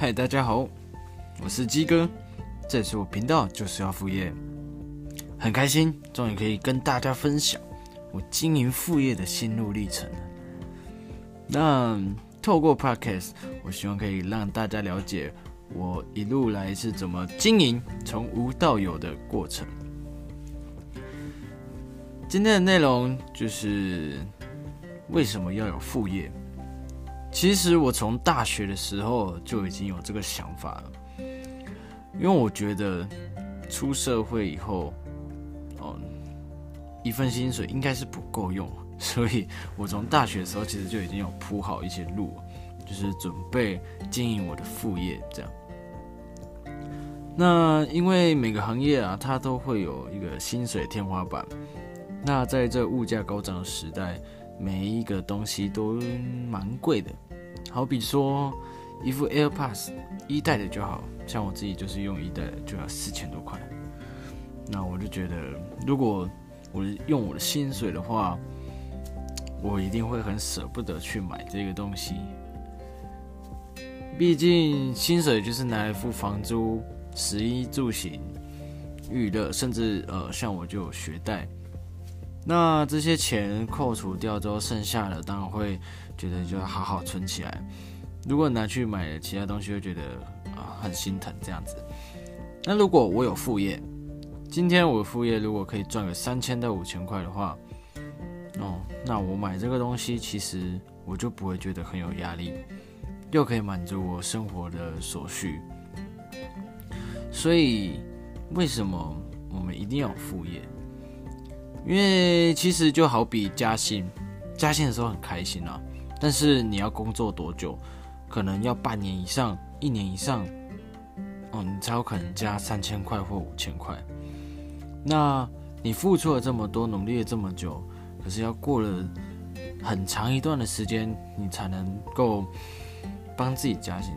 嗨，大家好，我是鸡哥，这次我频道就是要副业，很开心，终于可以跟大家分享我经营副业的心路历程那透过 Podcast，我希望可以让大家了解我一路来是怎么经营从无到有的过程。今天的内容就是为什么要有副业。其实我从大学的时候就已经有这个想法了，因为我觉得出社会以后，哦，一份薪水应该是不够用，所以我从大学的时候其实就已经有铺好一些路，就是准备经营我的副业这样。那因为每个行业啊，它都会有一个薪水天花板，那在这物价高涨的时代。每一个东西都蛮贵的，好比说一副 AirPods 一代的就好像我自己就是用一代的，就要四千多块。那我就觉得，如果我用我的薪水的话，我一定会很舍不得去买这个东西。毕竟薪水就是拿来付房租、食衣住行、娱乐，甚至呃，像我就有学贷。那这些钱扣除掉之后，剩下的当然会觉得就好好存起来。如果拿去买其他东西，会觉得啊很心疼这样子。那如果我有副业，今天我副业如果可以赚个三千到五千块的话，哦，那我买这个东西其实我就不会觉得很有压力，又可以满足我生活的所需。所以为什么我们一定要副业？因为其实就好比加薪，加薪的时候很开心啊，但是你要工作多久，可能要半年以上、一年以上，哦，你才有可能加三千块或五千块。那你付出了这么多，努力了这么久，可是要过了很长一段的时间，你才能够帮自己加薪。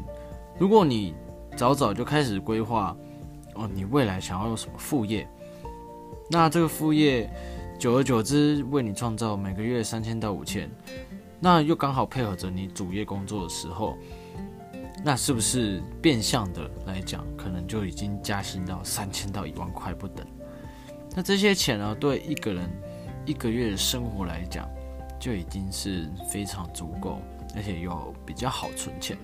如果你早早就开始规划，哦，你未来想要有什么副业？那这个副业，久而久之为你创造每个月三千到五千，那又刚好配合着你主业工作的时候，那是不是变相的来讲，可能就已经加薪到三千到一万块不等？那这些钱呢，对一个人一个月的生活来讲，就已经是非常足够，而且又比较好存钱。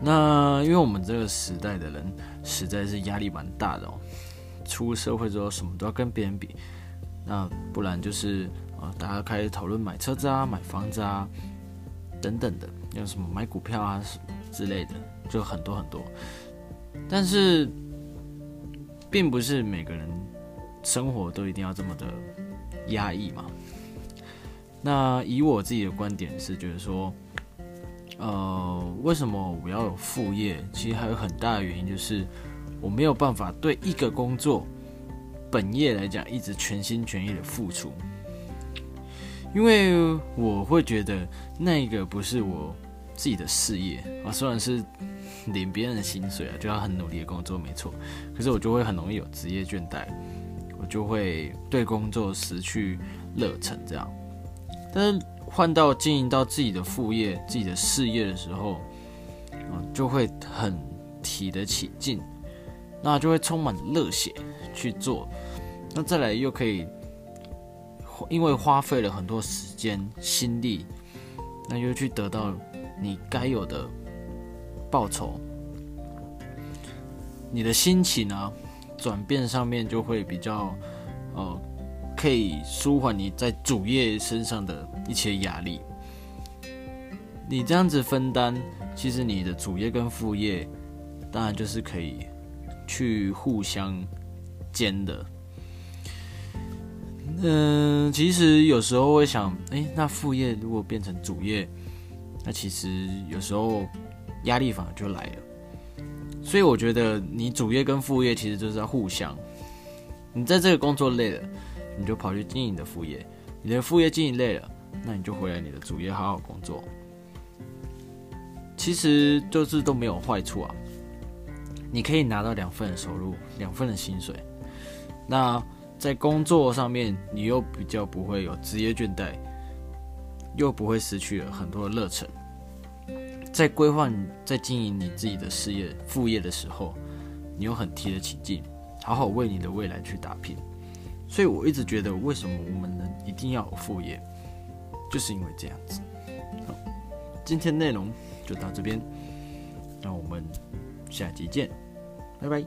那因为我们这个时代的人，实在是压力蛮大的哦。出社会之后，什么都要跟别人比，那不然就是啊，大家开始讨论买车子啊、买房子啊等等的，有什么买股票啊之类的，就很多很多。但是，并不是每个人生活都一定要这么的压抑嘛。那以我自己的观点是觉得说，呃，为什么我要有副业？其实还有很大的原因就是。我没有办法对一个工作本业来讲一直全心全意的付出，因为我会觉得那个不是我自己的事业啊，虽然是领别人的薪水啊，就要很努力的工作，没错，可是我就会很容易有职业倦怠，我就会对工作失去热忱，这样。但是换到经营到自己的副业、自己的事业的时候，就会很提得起劲。那就会充满热血去做，那再来又可以，因为花费了很多时间心力，那又去得到你该有的报酬，你的心情啊转变上面就会比较，呃，可以舒缓你在主业身上的一些压力。你这样子分担，其实你的主业跟副业，当然就是可以。去互相兼的，嗯，其实有时候会想，哎，那副业如果变成主业，那其实有时候压力反而就来了。所以我觉得，你主业跟副业其实就是要互相。你在这个工作累了，你就跑去经营你的副业；你的副业经营累了，那你就回来你的主业好好工作。其实就是都没有坏处啊。你可以拿到两份的收入，两份的薪水。那在工作上面，你又比较不会有职业倦怠，又不会失去了很多的热忱。在规划、在经营你自己的事业、副业的时候，你又很提得起劲，好好为你的未来去打拼。所以我一直觉得，为什么我们能一定要有副业，就是因为这样子。好，今天内容就到这边，那我们下集见，拜拜。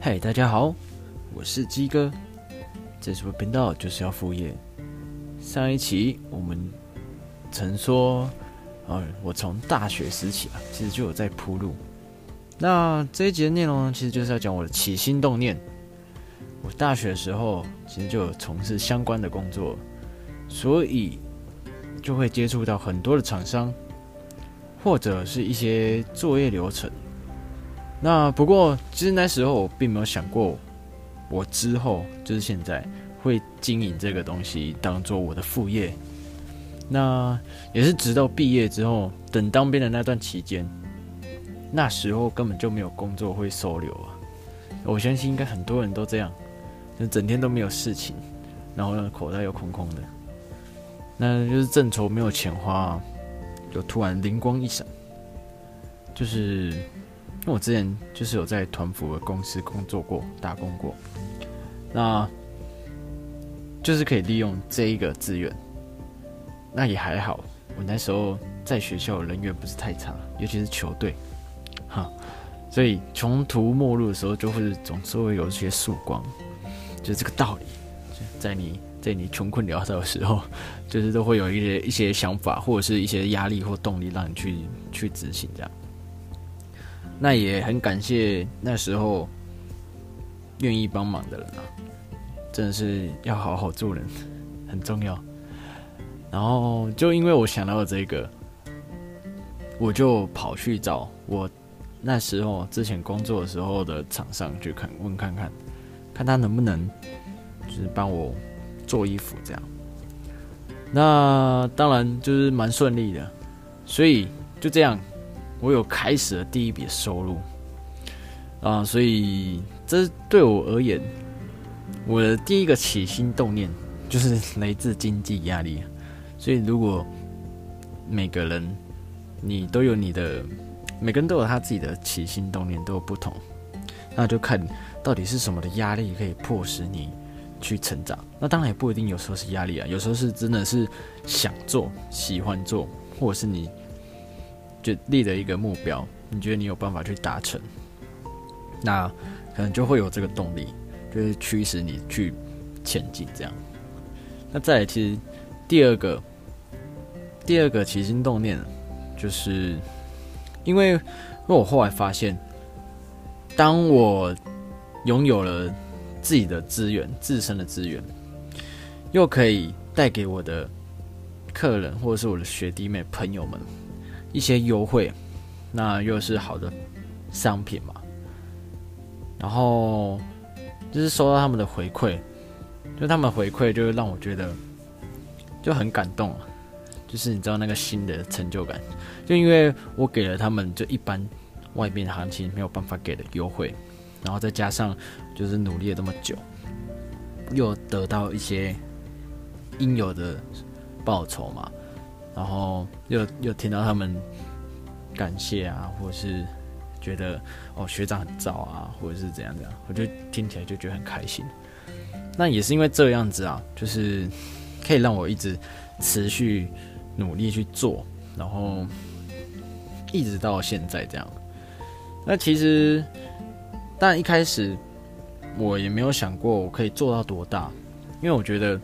嗨，大家好，我是鸡哥，这是我频道就是要副业。上一期我们曾说。呃，我从大学时期啊，其实就有在铺路。那这一集的内容呢，其实就是要讲我的起心动念。我大学的时候其实就有从事相关的工作，所以就会接触到很多的厂商，或者是一些作业流程。那不过，其实那时候我并没有想过，我之后就是现在会经营这个东西，当做我的副业。那也是直到毕业之后，等当兵的那段期间，那时候根本就没有工作会收留啊！我相信应该很多人都这样，就整天都没有事情，然后呢口袋又空空的，那就是正愁没有钱花，就突然灵光一闪，就是因为我之前就是有在团服的公司工作过、打工过，那就是可以利用这一个资源。那也还好，我那时候在学校人缘不是太差，尤其是球队，哈，所以穷途末路的时候就会总是会有一些曙光，就是这个道理。在你在你穷困潦倒的时候，就是都会有一些一些想法或者是一些压力或动力让你去去执行这样。那也很感谢那时候愿意帮忙的人啊，真的是要好好做人，很重要。然后就因为我想到了这个，我就跑去找我那时候之前工作的时候的厂商去看问看看，看他能不能就是帮我做衣服这样。那当然就是蛮顺利的，所以就这样，我有开始了第一笔收入啊。所以这对我而言，我的第一个起心动念就是来自经济压力。所以，如果每个人你都有你的，每个人都有他自己的起心动念，都有不同，那就看到底是什么的压力可以迫使你去成长。那当然也不一定，有时候是压力啊，有时候是真的是想做、喜欢做，或者是你就立了一个目标，你觉得你有办法去达成，那可能就会有这个动力，就是驱使你去前进。这样，那再来，其实。第二个，第二个起心动念，就是因为，因为我后来发现，当我拥有了自己的资源、自身的资源，又可以带给我的客人或者是我的学弟妹朋友们一些优惠，那又是好的商品嘛，然后就是收到他们的回馈，就他们回馈就让我觉得。就很感动，就是你知道那个新的成就感，就因为我给了他们就一般外面行情没有办法给的优惠，然后再加上就是努力了这么久，又得到一些应有的报酬嘛，然后又又听到他们感谢啊，或者是觉得哦学长很早啊，或者是怎样怎样，我就听起来就觉得很开心。那也是因为这样子啊，就是。可以让我一直持续努力去做，然后一直到现在这样。那其实，但一开始我也没有想过我可以做到多大，因为我觉得，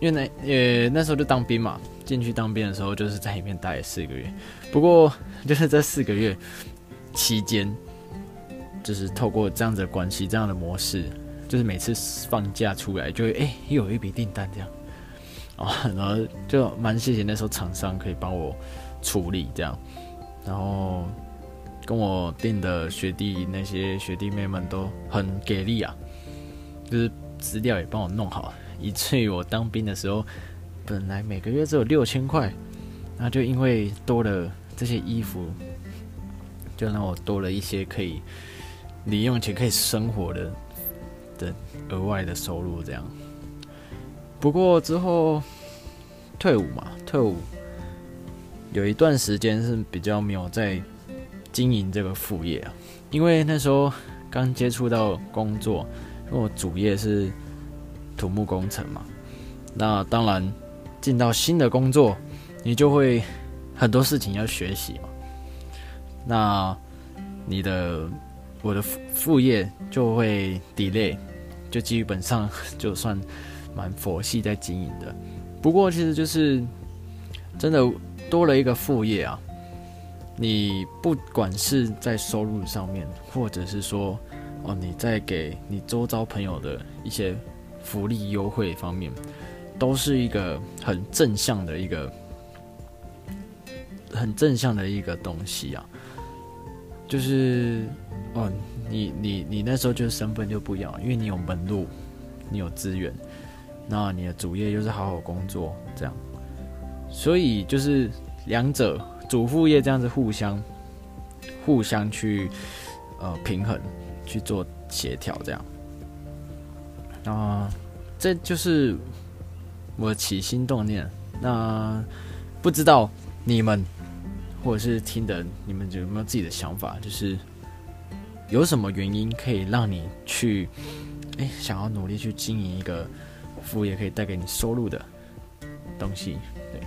因为那也那时候就当兵嘛，进去当兵的时候就是在里面待了四个月。不过就是这四个月期间，就是透过这样子的关系，这样的模式。就是每次放假出来，就会哎又有一笔订单这样，啊，然后就蛮谢谢那时候厂商可以帮我处理这样，然后跟我订的学弟那些学弟妹们都很给力啊，就是资料也帮我弄好，以至于我当兵的时候，本来每个月只有六千块，那就因为多了这些衣服，就让我多了一些可以零用钱可以生活的。的额外的收入这样。不过之后退伍嘛，退伍有一段时间是比较没有在经营这个副业啊，因为那时候刚接触到工作，因为我主业是土木工程嘛，那当然进到新的工作，你就会很多事情要学习嘛，那你的我的副副业就会 delay，就基本上就算。蛮佛系在经营的，不过其实就是真的多了一个副业啊。你不管是在收入上面，或者是说哦你在给你周遭朋友的一些福利优惠方面，都是一个很正向的一个很正向的一个东西啊。就是哦你你你那时候就是身份就不一样，因为你有门路，你有资源。那你的主业又是好好工作，这样，所以就是两者主副业这样子互相互相去呃平衡去做协调，这样。那这就是我起心动念。那不知道你们或者是听的你们有没有自己的想法？就是有什么原因可以让你去哎想要努力去经营一个？副业可以带给你收入的东西，对。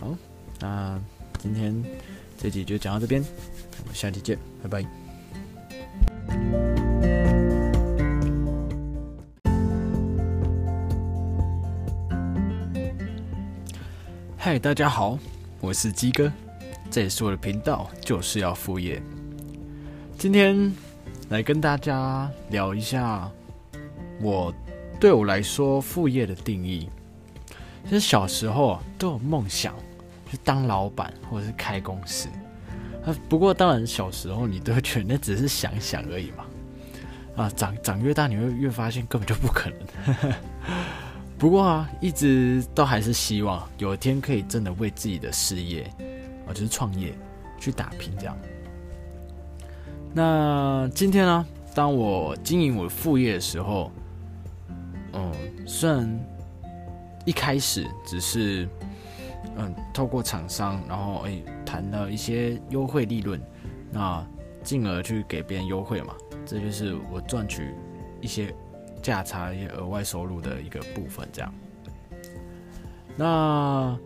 好，那今天这集就讲到这边，我们下期见，拜拜。嗨，大家好，我是鸡哥，这也是我的频道，就是要副业。今天来跟大家聊一下我。对我来说，副业的定义，其实小时候都有梦想，当老板或者是开公司。啊，不过当然小时候你都会觉得那只是想想而已嘛。啊，长长越大，你会越发现根本就不可能。不过啊，一直都还是希望有一天可以真的为自己的事业，啊，就是创业去打拼这样。那今天呢，当我经营我副业的时候。嗯，虽然一开始只是嗯透过厂商，然后哎谈了一些优惠利润，那进而去给别人优惠嘛，这就是我赚取一些价差、一些额外收入的一个部分。这样，那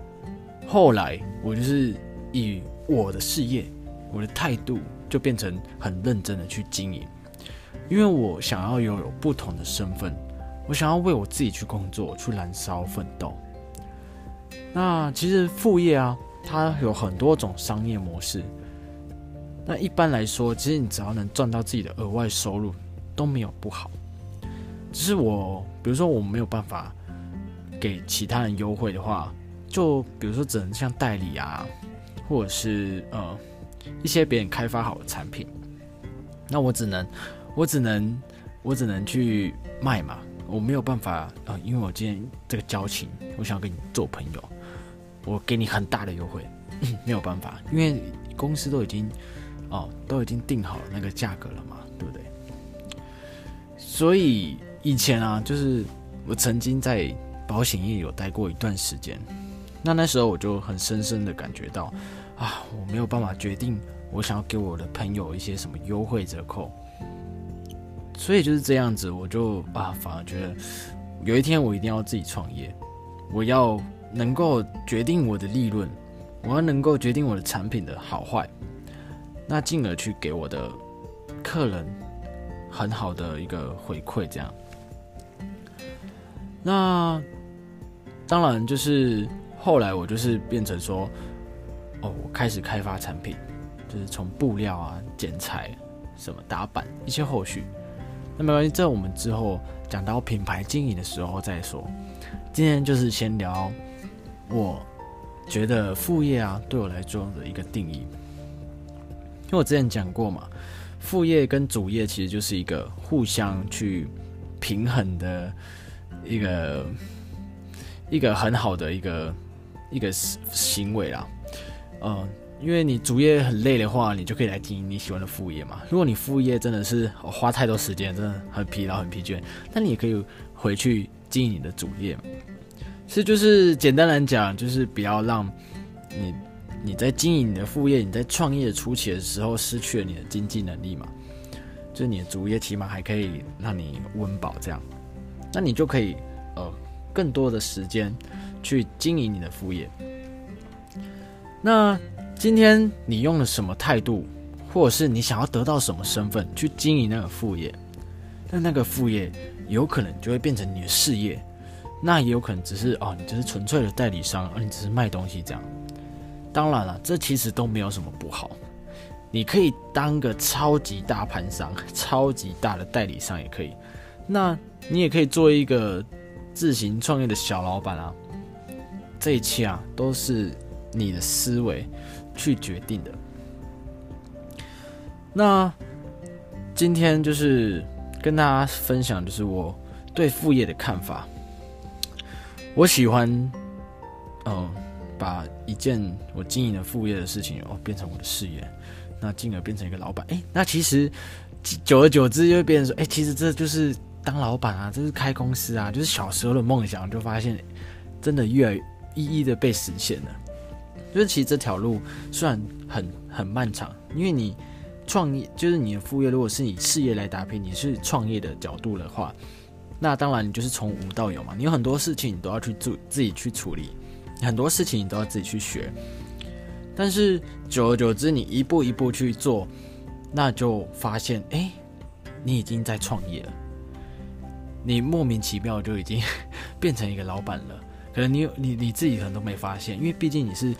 后来我就是以我的事业，我的态度就变成很认真的去经营，因为我想要拥有不同的身份。我想要为我自己去工作，去燃烧奋斗。那其实副业啊，它有很多种商业模式。那一般来说，其实你只要能赚到自己的额外收入，都没有不好。只是我，比如说我没有办法给其他人优惠的话，就比如说只能像代理啊，或者是呃一些别人开发好的产品，那我只能我只能我只能去卖嘛。我没有办法啊，因为我今天这个交情，我想要跟你做朋友，我给你很大的优惠，没有办法，因为公司都已经哦都已经定好那个价格了嘛，对不对？所以以前啊，就是我曾经在保险业有待过一段时间，那那时候我就很深深的感觉到啊，我没有办法决定我想要给我的朋友一些什么优惠折扣。所以就是这样子，我就啊，反而觉得有一天我一定要自己创业，我要能够决定我的利润，我要能够决定我的产品的好坏，那进而去给我的客人很好的一个回馈，这样。那当然就是后来我就是变成说，哦，我开始开发产品，就是从布料啊、剪裁、什么打板一些后续。那没关系，这我们之后讲到品牌经营的时候再说。今天就是先聊，我觉得副业啊对我来说的一个定义。因为我之前讲过嘛，副业跟主业其实就是一个互相去平衡的一个一个很好的一个一个行为啦。呃，因为你主业很累的话，你就可以来经营你喜欢的副业嘛。如果你副业真的是花太多时间，真的很疲劳、很疲倦，那你也可以回去经营你的主业。是就是简单来讲，就是不要让你你在经营你的副业，你在创业初期的时候失去了你的经济能力嘛。就是你的主业起码还可以让你温饱这样，那你就可以呃更多的时间去经营你的副业。那今天你用了什么态度，或者是你想要得到什么身份去经营那个副业？那那个副业有可能就会变成你的事业，那也有可能只是哦，你只是纯粹的代理商，而你只是卖东西这样。当然了，这其实都没有什么不好。你可以当个超级大盘商，超级大的代理商也可以。那你也可以做一个自行创业的小老板啊。这一切啊，都是你的思维。去决定的。那今天就是跟大家分享，就是我对副业的看法。我喜欢，嗯，把一件我经营的副业的事情哦变成我的事业，那进而变成一个老板。哎，那其实久而久之就会变成说，哎，其实这就是当老板啊，这是开公司啊，就是小时候的梦想，就发现真的越来一一的被实现了。就是其实这条路虽然很很漫长，因为你创业就是你的副业，如果是以事业来搭配，你是创业的角度的话，那当然你就是从无到有嘛。你有很多事情你都要去做自己去处理，很多事情你都要自己去学。但是久而久之，你一步一步去做，那就发现，哎，你已经在创业了，你莫名其妙就已经 变成一个老板了。可能你你你自己可能都没发现，因为毕竟你是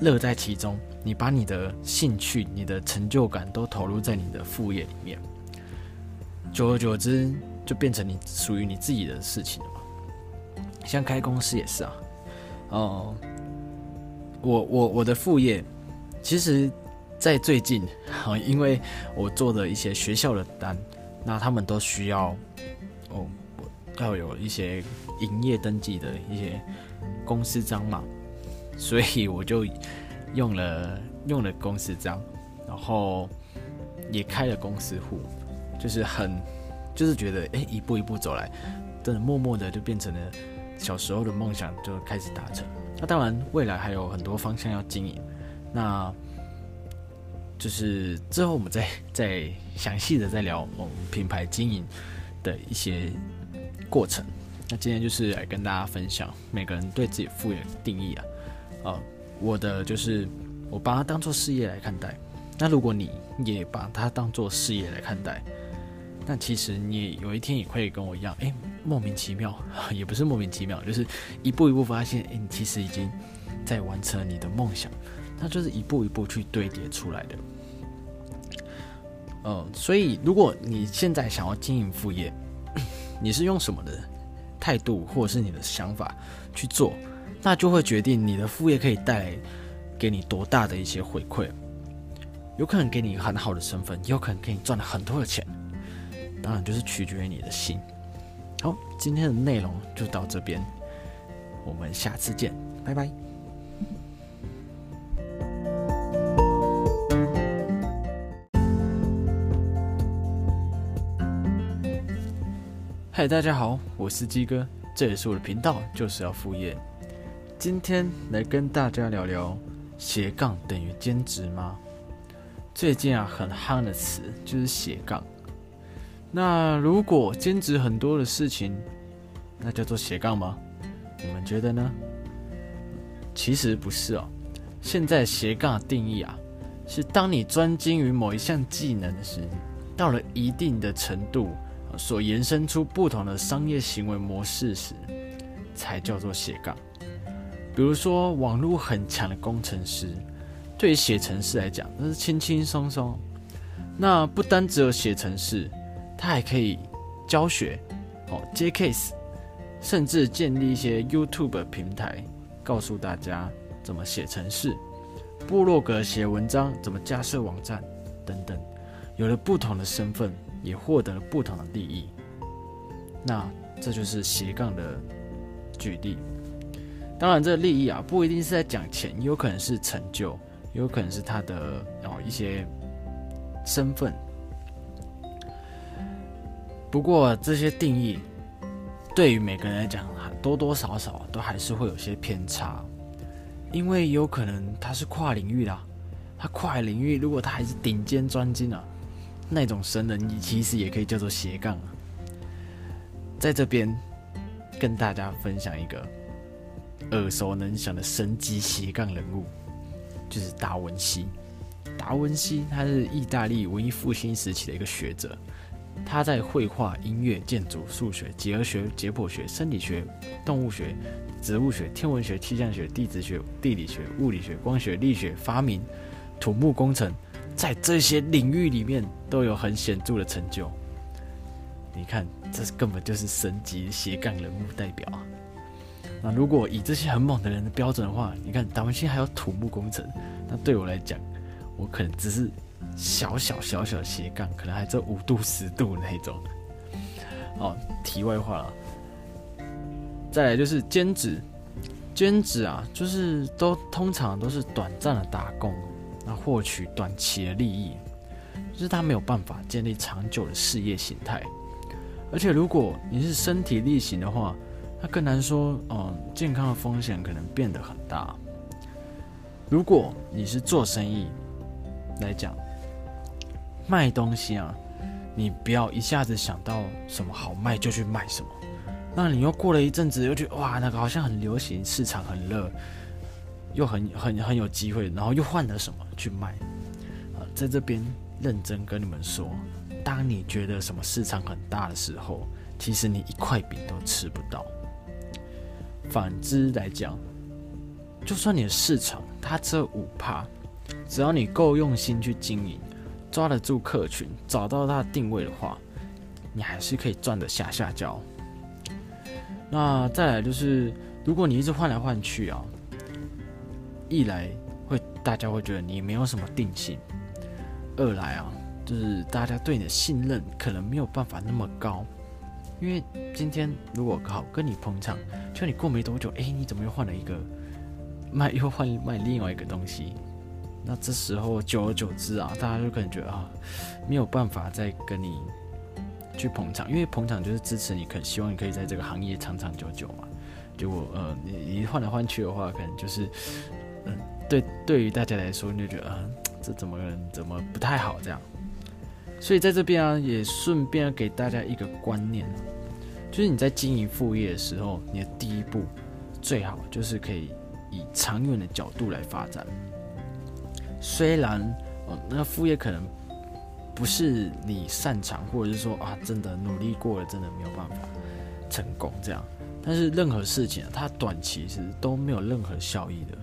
乐在其中，你把你的兴趣、你的成就感都投入在你的副业里面，久而久之就变成你属于你自己的事情了嘛。像开公司也是啊，哦，我我我的副业，其实，在最近啊，因为我做的一些学校的单，那他们都需要哦。要有一些营业登记的一些公司章嘛，所以我就用了用了公司章，然后也开了公司户，就是很就是觉得哎一步一步走来，真的默默的就变成了小时候的梦想就开始达成。那当然未来还有很多方向要经营，那就是之后我们再再详细的再聊我们品牌经营的一些。过程，那今天就是来跟大家分享每个人对自己副业的定义啊，啊，我的就是我把它当做事业来看待。那如果你也把它当做事业来看待，那其实你有一天也会跟我一样，哎，莫名其妙，也不是莫名其妙，就是一步一步发现，哎，你其实已经在完成你的梦想，那就是一步一步去堆叠出来的。嗯，所以如果你现在想要经营副业，你是用什么的态度或者是你的想法去做，那就会决定你的副业可以带来给你多大的一些回馈。有可能给你很好的身份，也有可能给你赚了很多的钱。当然就是取决于你的心。好，今天的内容就到这边，我们下次见，拜拜。嗨，大家好，我是鸡哥，这也是我的频道，就是要副业。今天来跟大家聊聊斜杠等于兼职吗？最近啊，很夯的词就是斜杠。那如果兼职很多的事情，那叫做斜杠吗？你们觉得呢？其实不是哦。现在斜杠的定义啊，是当你专精于某一项技能时，到了一定的程度。所延伸出不同的商业行为模式时，才叫做斜杠。比如说，网络很强的工程师，对于写程式来讲，那是轻轻松松。那不单只有写程式，他还可以教学，哦，接 case，甚至建立一些 YouTube 平台，告诉大家怎么写程式，部落格写文章，怎么架设网站等等，有了不同的身份。也获得了不同的利益，那这就是斜杠的举例。当然，这个利益啊，不一定是在讲钱，也有可能是成就，也有可能是他的哦一些身份。不过这些定义对于每个人来讲，多多少少都还是会有些偏差，因为有可能他是跨领域的，他跨领域，如果他还是顶尖专精啊，那种神人其实也可以叫做斜杠啊。在这边跟大家分享一个耳熟能详的神级斜杠人物，就是达文西。达文西他是意大利文艺复兴时期的一个学者。他在绘画、音乐、建筑、数学、几何学、解剖学、生理学、动物学、植物学、天文学、气象学、地质学、地理学、物理学、光学、力学、发明、土木工程，在这些领域里面都有很显著的成就。你看，这根本就是神级斜杠人物代表啊！那如果以这些很猛的人的标准的话，你看达文西还有土木工程，那对我来讲，我可能只是。小小小小斜杠，可能还只有五度十度那种。哦，题外话了。再来就是兼职，兼职啊，就是都通常都是短暂的打工，那获取短期的利益，就是他没有办法建立长久的事业形态。而且如果你是身体力行的话，那更难说，嗯，健康的风险可能变得很大。如果你是做生意来讲，卖东西啊，你不要一下子想到什么好卖就去卖什么，那你又过了一阵子又觉得哇，那个好像很流行，市场很热，又很很很有机会，然后又换了什么去卖啊？在这边认真跟你们说，当你觉得什么市场很大的时候，其实你一块饼都吃不到。反之来讲，就算你的市场它只有五趴，只要你够用心去经营。抓得住客群，找到它的定位的话，你还是可以赚得下下焦。那再来就是，如果你一直换来换去啊，一来会大家会觉得你没有什么定性；二来啊，就是大家对你的信任可能没有办法那么高。因为今天如果好跟你捧场，就你过没多久，哎，你怎么又换了一个卖，又换卖另外一个东西？那这时候久而久之啊，大家就可能觉得啊，没有办法再跟你去捧场，因为捧场就是支持你，可希望你可以在这个行业长长久久嘛。结果呃，你一换来换去的话，可能就是嗯，对，对于大家来说，你就觉得啊，这怎么怎么不太好这样。所以在这边啊，也顺便给大家一个观念，就是你在经营副业的时候，你的第一步最好就是可以以长远的角度来发展。虽然，哦，那副业可能不是你擅长，或者是说啊，真的努力过了，真的没有办法成功这样。但是任何事情啊，它短期是都没有任何效益的。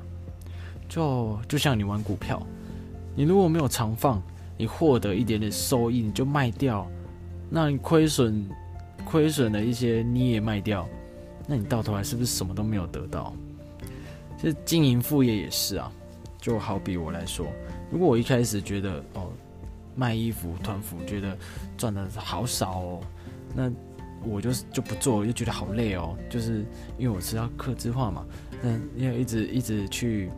就就像你玩股票，你如果没有长放，你获得一点点收益，你就卖掉，那你亏损亏损的一些你也卖掉，那你到头来是不是什么都没有得到？这经营副业也是啊。就好比我来说，如果我一开始觉得哦，卖衣服团服觉得赚的好少哦，那我就是就不做，就觉得好累哦。就是因为我是要克制化嘛，那要一直一直去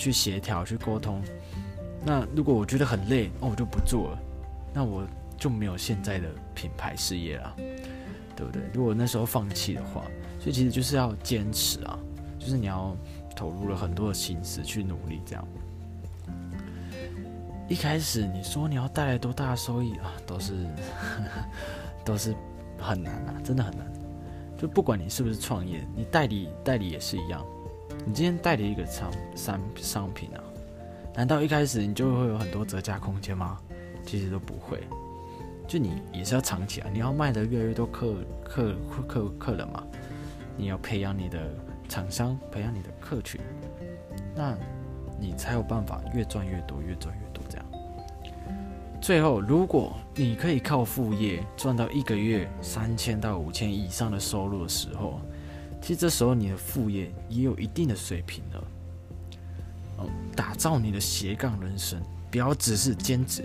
去协调去沟通。那如果我觉得很累，哦，我就不做了，那我就没有现在的品牌事业了，对不对？如果那时候放弃的话，所以其实就是要坚持啊，就是你要。投入了很多的心思去努力，这样。一开始你说你要带来多大的收益啊，都是 都是很难啊，真的很难。就不管你是不是创业，你代理代理也是一样。你今天代理一个商商商品啊，难道一开始你就会有很多折价空间吗？其实都不会。就你也是要藏起来，你要卖的越来越多客客客客人嘛，你要培养你的。厂商培养你的客群，那你才有办法越赚越多，越赚越多这样。最后，如果你可以靠副业赚到一个月三千到五千以上的收入的时候，其实这时候你的副业也有一定的水平了。哦，打造你的斜杠人生，不要只是兼职。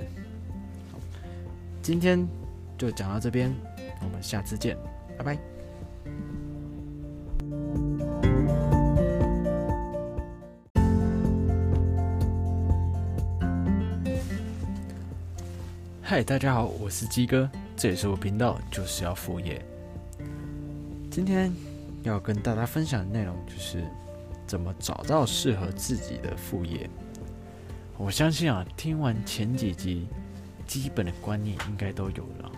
今天就讲到这边，我们下次见，拜拜。嗨，大家好，我是鸡哥，这也是我频道，就是要副业。今天要跟大家分享的内容就是怎么找到适合自己的副业。我相信啊，听完前几集，基本的观念应该都有了。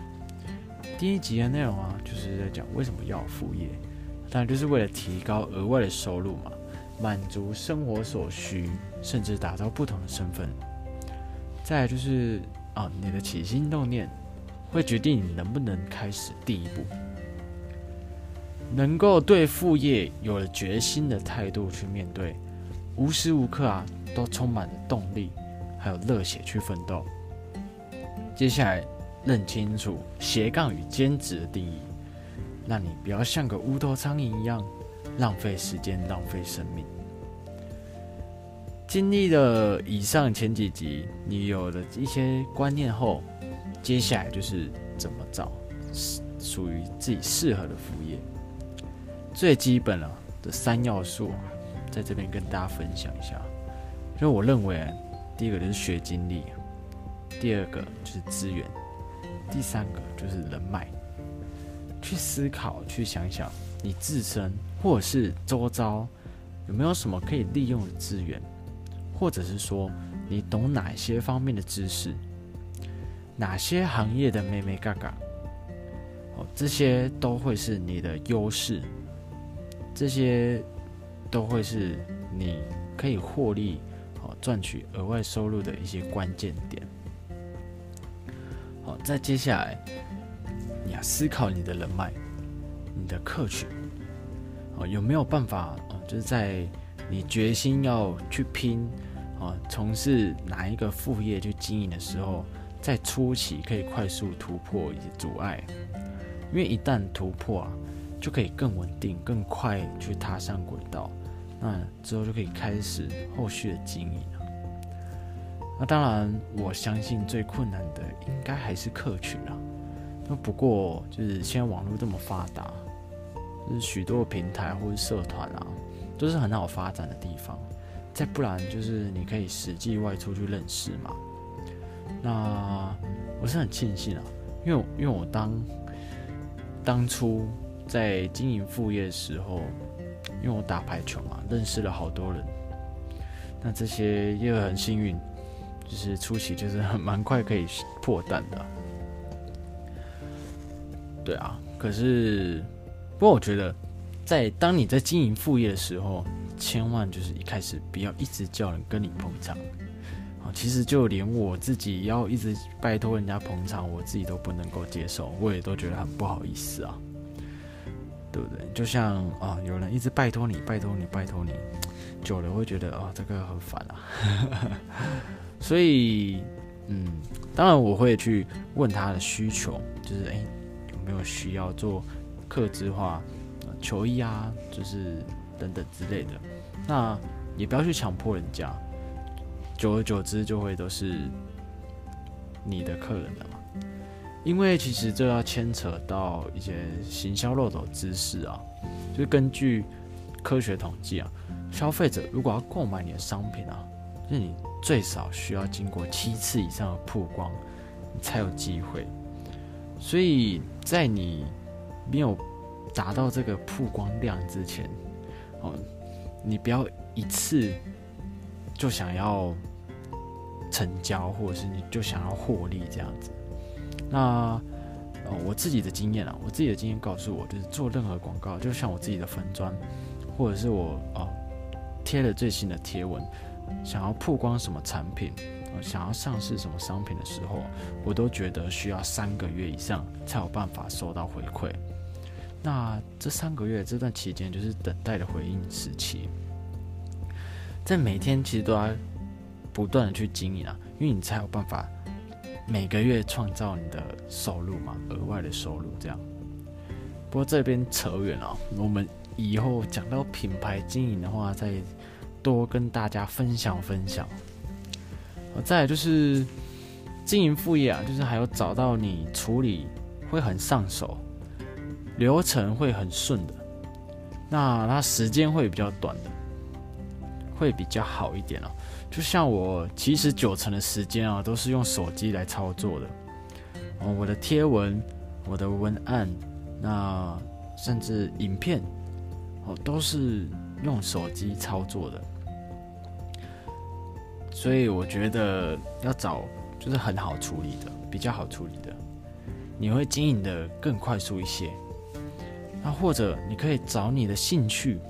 第一集的内容啊，就是在讲为什么要副业，当然就是为了提高额外的收入嘛，满足生活所需，甚至打造不同的身份。再就是啊，你的起心动念会决定你能不能开始第一步。能够对副业有了决心的态度去面对，无时无刻啊都充满了动力，还有热血去奋斗。接下来认清楚斜杠与兼职的定义，让你不要像个无头苍蝇一样浪费时间、浪费生命。经历了以上前几集，你有了一些观念后，接下来就是怎么找属于自己适合的副业。最基本了的三要素，在这边跟大家分享一下。就我认为，第一个就是学经历，第二个就是资源，第三个就是人脉。去思考，去想想你自身或者是周遭有没有什么可以利用的资源，或者是说你懂哪些方面的知识，哪些行业的妹妹嘎嘎，哦，这些都会是你的优势。这些都会是你可以获利、好赚取额外收入的一些关键点。好，再接下来，你要思考你的人脉、你的客群，哦，有没有办法哦？就是在你决心要去拼啊，从事哪一个副业去经营的时候，在初期可以快速突破一些阻碍，因为一旦突破啊。就可以更稳定、更快去踏上轨道，那之后就可以开始后续的经营了。那当然，我相信最困难的应该还是客群啊。那不过就是现在网络这么发达，就是许多平台或者社团啊，都是很好发展的地方。再不然就是你可以实际外出去认识嘛。那我是很庆幸啊，因为因为我当当初。在经营副业的时候，因为我打排球嘛，认识了好多人。那这些也很幸运，就是初期就是很蛮快可以破蛋的。对啊，可是不过我觉得，在当你在经营副业的时候，千万就是一开始不要一直叫人跟你捧场。啊，其实就连我自己要一直拜托人家捧场，我自己都不能够接受，我也都觉得很不好意思啊。对不对？就像啊，有人一直拜托你，拜托你，拜托你，久了会觉得啊，这个很烦啊。所以，嗯，当然我会去问他的需求，就是哎，有没有需要做客制化球衣啊，就是等等之类的。那也不要去强迫人家，久而久之就会都是你的客人了嘛。因为其实这要牵扯到一些行销漏斗知识啊，就是根据科学统计啊，消费者如果要购买你的商品啊，那你最少需要经过七次以上的曝光，才有机会。所以在你没有达到这个曝光量之前，哦，你不要一次就想要成交，或者是你就想要获利这样子。那呃，我自己的经验啊，我自己的经验告诉我，就是做任何广告，就像我自己的粉砖，或者是我哦贴了最新的贴文，想要曝光什么产品，想要上市什么商品的时候，我都觉得需要三个月以上才有办法收到回馈。那这三个月这段期间就是等待的回应时期，在每天其实都要不断的去经营啊，因为你才有办法。每个月创造你的收入嘛，额外的收入这样。不过这边扯远了，我们以后讲到品牌经营的话，再多跟大家分享分享。再就是经营副业啊，就是还要找到你处理会很上手，流程会很顺的，那它时间会比较短的，会比较好一点哦。就像我，其实九成的时间啊，都是用手机来操作的。哦，我的贴文、我的文案，那甚至影片，哦，都是用手机操作的。所以我觉得要找就是很好处理的，比较好处理的，你会经营的更快速一些。那或者你可以找你的兴趣，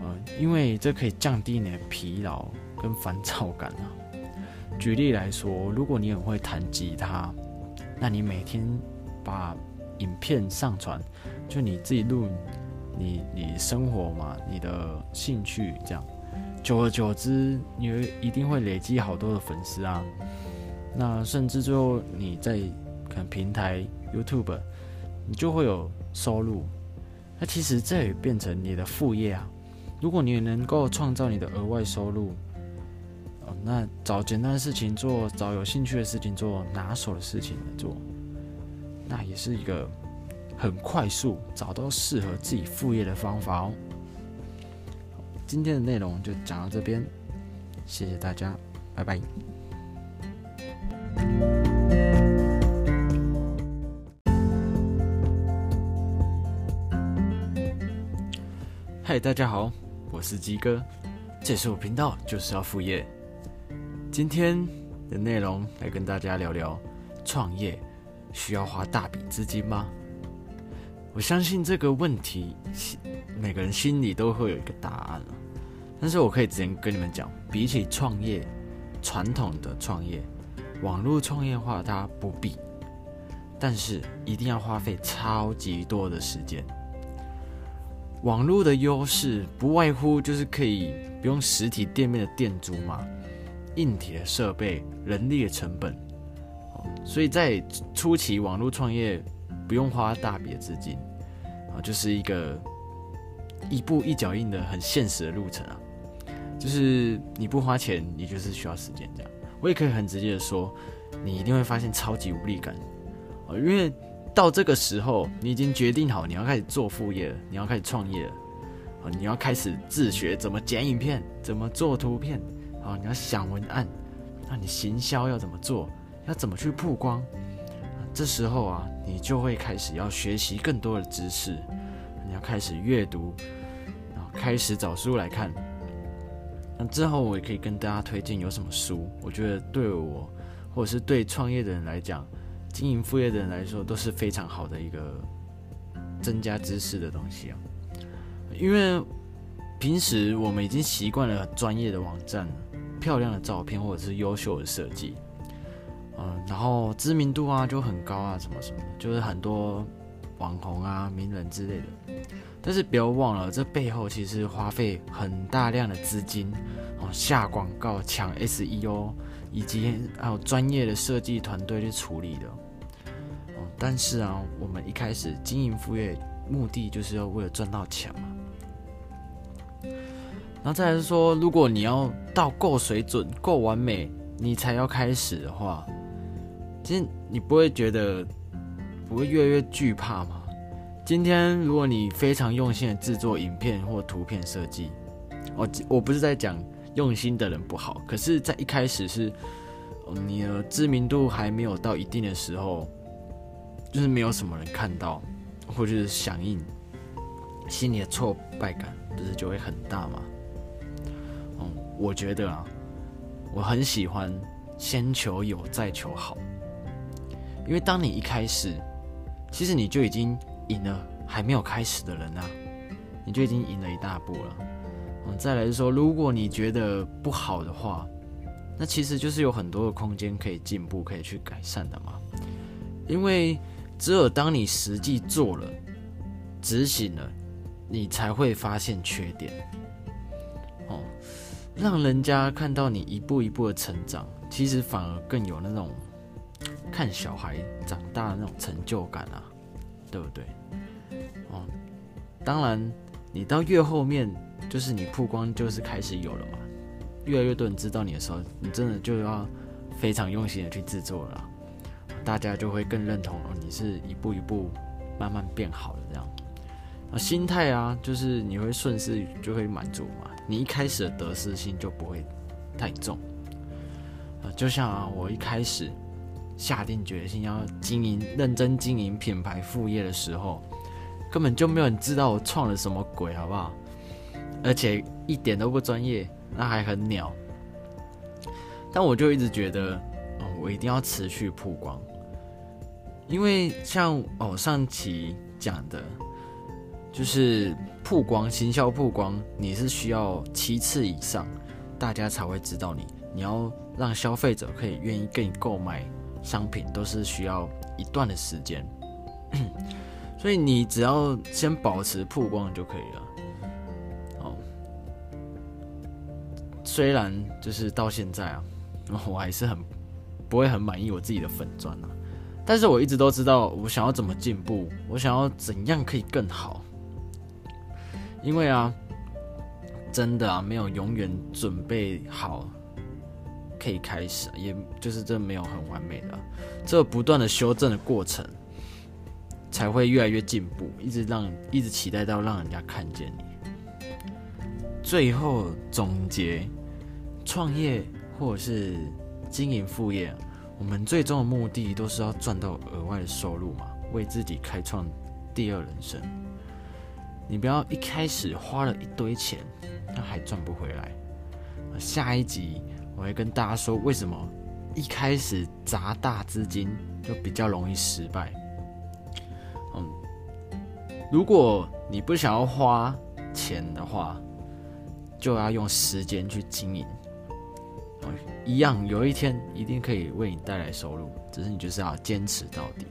呃，因为这可以降低你的疲劳跟烦躁感啊。举例来说，如果你很会弹吉他，那你每天把影片上传，就你自己录，你你生活嘛，你的兴趣这样，久而久之，你一定会累积好多的粉丝啊。那甚至最后你在可能平台 YouTube，你就会有收入。那其实这也变成你的副业啊。如果你能够创造你的额外收入。哦那找简单的事情做，找有兴趣的事情做，拿手的事情做，那也是一个很快速找到适合自己副业的方法哦。今天的内容就讲到这边，谢谢大家，拜拜。嗨，大家好，我是鸡哥，这是我频道，就是要副业。今天的内容来跟大家聊聊创业需要花大笔资金吗？我相信这个问题，每个人心里都会有一个答案。但是我可以直接跟你们讲，比起创业，传统的创业，网络创业化，它不必，但是一定要花费超级多的时间。网络的优势不外乎就是可以不用实体店面的店租嘛。硬体的设备、人力的成本，所以在初期网络创业不用花大笔的资金啊，就是一个一步一脚印的很现实的路程啊。就是你不花钱，你就是需要时间这样。我也可以很直接的说，你一定会发现超级无力感啊，因为到这个时候，你已经决定好你要开始做副业了，你要开始创业了啊，你要开始自学怎么剪影片，怎么做图片。啊，你要想文案，那你行销要怎么做？要怎么去曝光？这时候啊，你就会开始要学习更多的知识，你要开始阅读，然后开始找书来看。那之后我也可以跟大家推荐有什么书，我觉得对我或者是对创业的人来讲，经营副业的人来说都是非常好的一个增加知识的东西啊，因为平时我们已经习惯了专业的网站。漂亮的照片或者是优秀的设计，嗯，然后知名度啊就很高啊，什么什么，就是很多网红啊、名人之类的。但是不要忘了，这背后其实花费很大量的资金哦，下广告、抢 SEO，以及还有专业的设计团队去处理的。但是啊，我们一开始经营副业，目的就是要为了赚到钱嘛。然后再来说，如果你要到够水准、够完美，你才要开始的话，其实你不会觉得不会越来越惧怕吗？今天如果你非常用心的制作影片或图片设计，我我不是在讲用心的人不好，可是，在一开始是你的知名度还没有到一定的时候，就是没有什么人看到或者是响应，心里的挫败感不是就会很大吗？我觉得啊，我很喜欢先求有再求好，因为当你一开始，其实你就已经赢了还没有开始的人啊，你就已经赢了一大步了。嗯，再来说，如果你觉得不好的话，那其实就是有很多的空间可以进步、可以去改善的嘛。因为只有当你实际做了、执行了，你才会发现缺点。哦。让人家看到你一步一步的成长，其实反而更有那种看小孩长大的那种成就感啊，对不对？哦，当然，你到越后面，就是你曝光就是开始有了嘛，越来越多人知道你的时候，你真的就要非常用心的去制作了，大家就会更认同哦，你是一步一步慢慢变好的这样。啊，心态啊，就是你会顺势就会满足嘛。你一开始的得失心就不会太重啊，就像啊，我一开始下定决心要经营、认真经营品牌副业的时候，根本就没有人知道我创了什么鬼，好不好？而且一点都不专业，那还很鸟。但我就一直觉得，哦，我一定要持续曝光，因为像哦上期讲的，就是曝光、行销曝光，你是需要七次以上，大家才会知道你。你要让消费者可以愿意跟你购买商品，都是需要一段的时间。所以你只要先保持曝光就可以了。哦，虽然就是到现在啊。我还是很不会很满意我自己的粉钻啊，但是我一直都知道我想要怎么进步，我想要怎样可以更好。因为啊，真的啊，没有永远准备好可以开始，也就是这没有很完美的，这不断的修正的过程才会越来越进步，一直让一直期待到让人家看见你。最后总结，创业。或者是经营副业，我们最终的目的都是要赚到额外的收入嘛，为自己开创第二人生。你不要一开始花了一堆钱，那还赚不回来。下一集我会跟大家说，为什么一开始砸大资金就比较容易失败。嗯，如果你不想要花钱的话，就要用时间去经营。一样，有一天一定可以为你带来收入，只是你就是要坚持到底。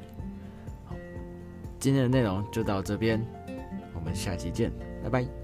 好，今天的内容就到这边，我们下期见，拜拜。